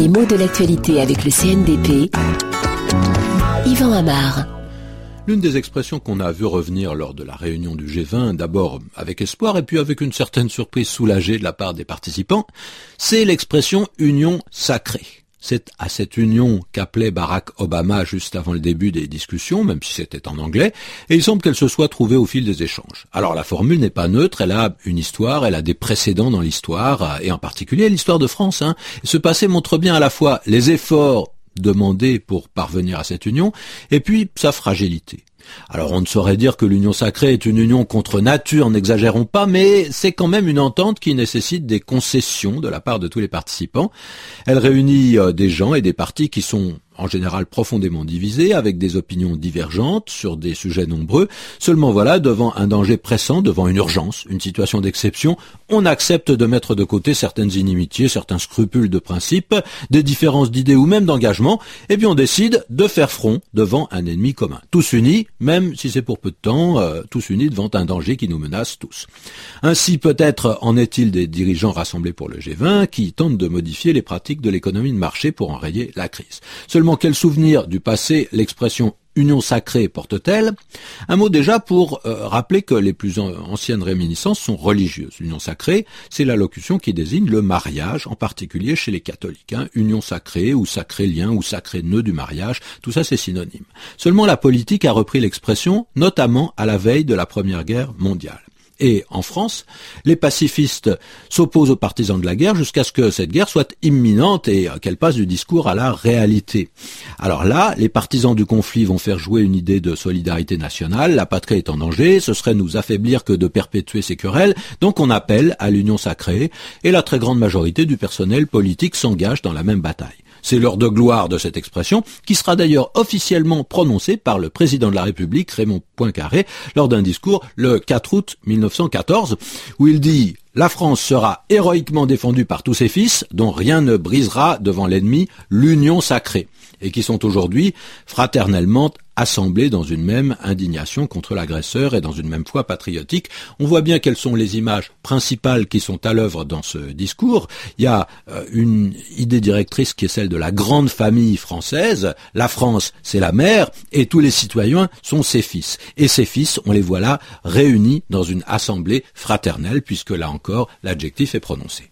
Les mots de l'actualité avec le CNDP. Yvan Amar. L'une des expressions qu'on a vu revenir lors de la réunion du G20, d'abord avec espoir et puis avec une certaine surprise soulagée de la part des participants, c'est l'expression union sacrée. C'est à cette union qu'appelait Barack Obama juste avant le début des discussions, même si c'était en anglais, et il semble qu'elle se soit trouvée au fil des échanges. Alors la formule n'est pas neutre, elle a une histoire, elle a des précédents dans l'histoire, et en particulier l'histoire de France. Hein. Ce passé montre bien à la fois les efforts demandés pour parvenir à cette union, et puis sa fragilité. Alors on ne saurait dire que l'union sacrée est une union contre nature, n'exagérons pas, mais c'est quand même une entente qui nécessite des concessions de la part de tous les participants. Elle réunit euh, des gens et des partis qui sont en général profondément divisés, avec des opinions divergentes sur des sujets nombreux. Seulement voilà, devant un danger pressant, devant une urgence, une situation d'exception, on accepte de mettre de côté certaines inimitiés, certains scrupules de principe, des différences d'idées ou même d'engagement, et puis on décide de faire front devant un ennemi commun. Tous unis, même si c'est pour peu de temps, euh, tous unis devant un danger qui nous menace tous. Ainsi peut-être en est-il des dirigeants rassemblés pour le G20 qui tentent de modifier les pratiques de l'économie de marché pour enrayer la crise. Seulement quel souvenir du passé? L'expression union sacrée porte-t-elle Un mot déjà pour euh, rappeler que les plus anciennes réminiscences sont religieuses. L'union sacrée, c'est la locution qui désigne le mariage, en particulier chez les catholiques. Union sacrée ou sacré lien ou sacré nœud du mariage, tout ça c'est synonyme. Seulement la politique a repris l'expression, notamment à la veille de la Première Guerre mondiale et en France, les pacifistes s'opposent aux partisans de la guerre jusqu'à ce que cette guerre soit imminente et qu'elle passe du discours à la réalité. Alors là, les partisans du conflit vont faire jouer une idée de solidarité nationale, la patrie est en danger, ce serait nous affaiblir que de perpétuer ces querelles, donc on appelle à l'union sacrée, et la très grande majorité du personnel politique s'engage dans la même bataille. C'est l'heure de gloire de cette expression, qui sera d'ailleurs officiellement prononcée par le président de la République, Raymond Poincaré, lors d'un discours le 4 août 1914, où il dit la France sera héroïquement défendue par tous ses fils, dont rien ne brisera devant l'ennemi l'union sacrée, et qui sont aujourd'hui fraternellement assemblés dans une même indignation contre l'agresseur et dans une même foi patriotique. On voit bien quelles sont les images principales qui sont à l'œuvre dans ce discours. Il y a euh, une idée directrice qui est celle de la grande famille française. La France, c'est la mère, et tous les citoyens sont ses fils. Et ces fils, on les voit là réunis dans une assemblée fraternelle, puisque là encore, l'adjectif est prononcé.